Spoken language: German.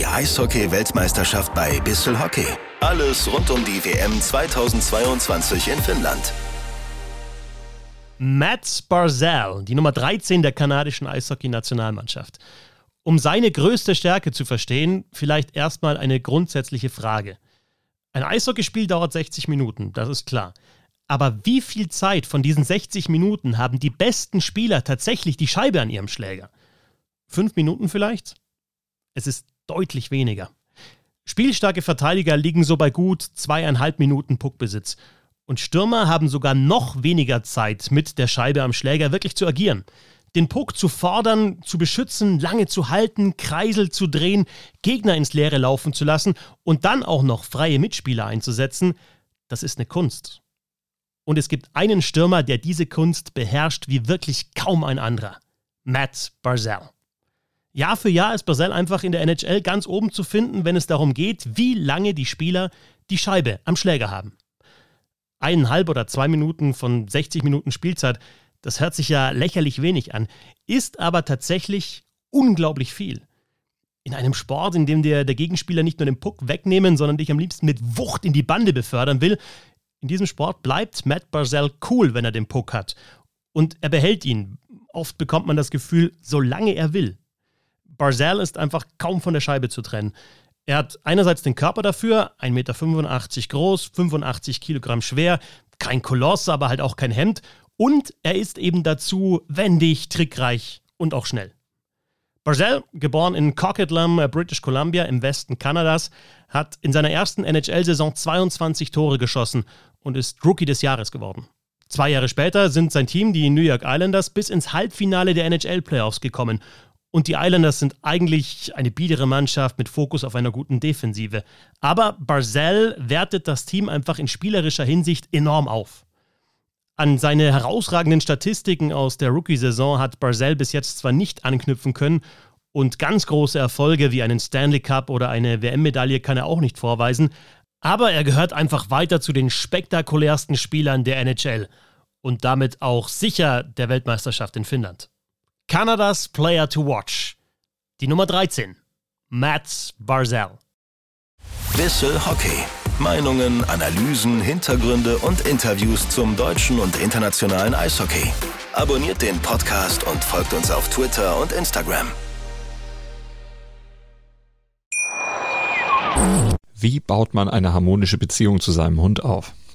Die Eishockey-Weltmeisterschaft bei Bissel Hockey. Alles rund um die WM 2022 in Finnland. Matt Barzell, die Nummer 13 der kanadischen Eishockey-Nationalmannschaft. Um seine größte Stärke zu verstehen, vielleicht erstmal eine grundsätzliche Frage. Ein Eishockeyspiel dauert 60 Minuten, das ist klar. Aber wie viel Zeit von diesen 60 Minuten haben die besten Spieler tatsächlich die Scheibe an ihrem Schläger? Fünf Minuten vielleicht? Es ist deutlich weniger. Spielstarke Verteidiger liegen so bei gut zweieinhalb Minuten Puckbesitz. Und Stürmer haben sogar noch weniger Zeit, mit der Scheibe am Schläger wirklich zu agieren. Den Puck zu fordern, zu beschützen, lange zu halten, Kreisel zu drehen, Gegner ins Leere laufen zu lassen und dann auch noch freie Mitspieler einzusetzen, das ist eine Kunst. Und es gibt einen Stürmer, der diese Kunst beherrscht wie wirklich kaum ein anderer. Matt Barzell. Jahr für Jahr ist Barzell einfach in der NHL ganz oben zu finden, wenn es darum geht, wie lange die Spieler die Scheibe am Schläger haben eineinhalb oder zwei Minuten von 60 Minuten Spielzeit, das hört sich ja lächerlich wenig an, ist aber tatsächlich unglaublich viel. In einem Sport, in dem der, der Gegenspieler nicht nur den Puck wegnehmen, sondern dich am liebsten mit Wucht in die Bande befördern will, in diesem Sport bleibt Matt Barzell cool, wenn er den Puck hat. Und er behält ihn. Oft bekommt man das Gefühl, solange er will. Barzell ist einfach kaum von der Scheibe zu trennen. Er hat einerseits den Körper dafür, 1,85 Meter groß, 85 Kilogramm schwer, kein Koloss, aber halt auch kein Hemd. Und er ist eben dazu wendig, trickreich und auch schnell. Barzell, geboren in Coquitlam, British Columbia im Westen Kanadas, hat in seiner ersten NHL-Saison 22 Tore geschossen und ist Rookie des Jahres geworden. Zwei Jahre später sind sein Team, die New York Islanders, bis ins Halbfinale der NHL-Playoffs gekommen und die Islanders sind eigentlich eine biedere Mannschaft mit Fokus auf einer guten Defensive. Aber Barzell wertet das Team einfach in spielerischer Hinsicht enorm auf. An seine herausragenden Statistiken aus der Rookie-Saison hat Barzell bis jetzt zwar nicht anknüpfen können und ganz große Erfolge wie einen Stanley Cup oder eine WM-Medaille kann er auch nicht vorweisen, aber er gehört einfach weiter zu den spektakulärsten Spielern der NHL und damit auch sicher der Weltmeisterschaft in Finnland. Kanadas Player to Watch. Die Nummer 13. Mats Barzell. Bissel Hockey. Meinungen, Analysen, Hintergründe und Interviews zum deutschen und internationalen Eishockey. Abonniert den Podcast und folgt uns auf Twitter und Instagram. Wie baut man eine harmonische Beziehung zu seinem Hund auf?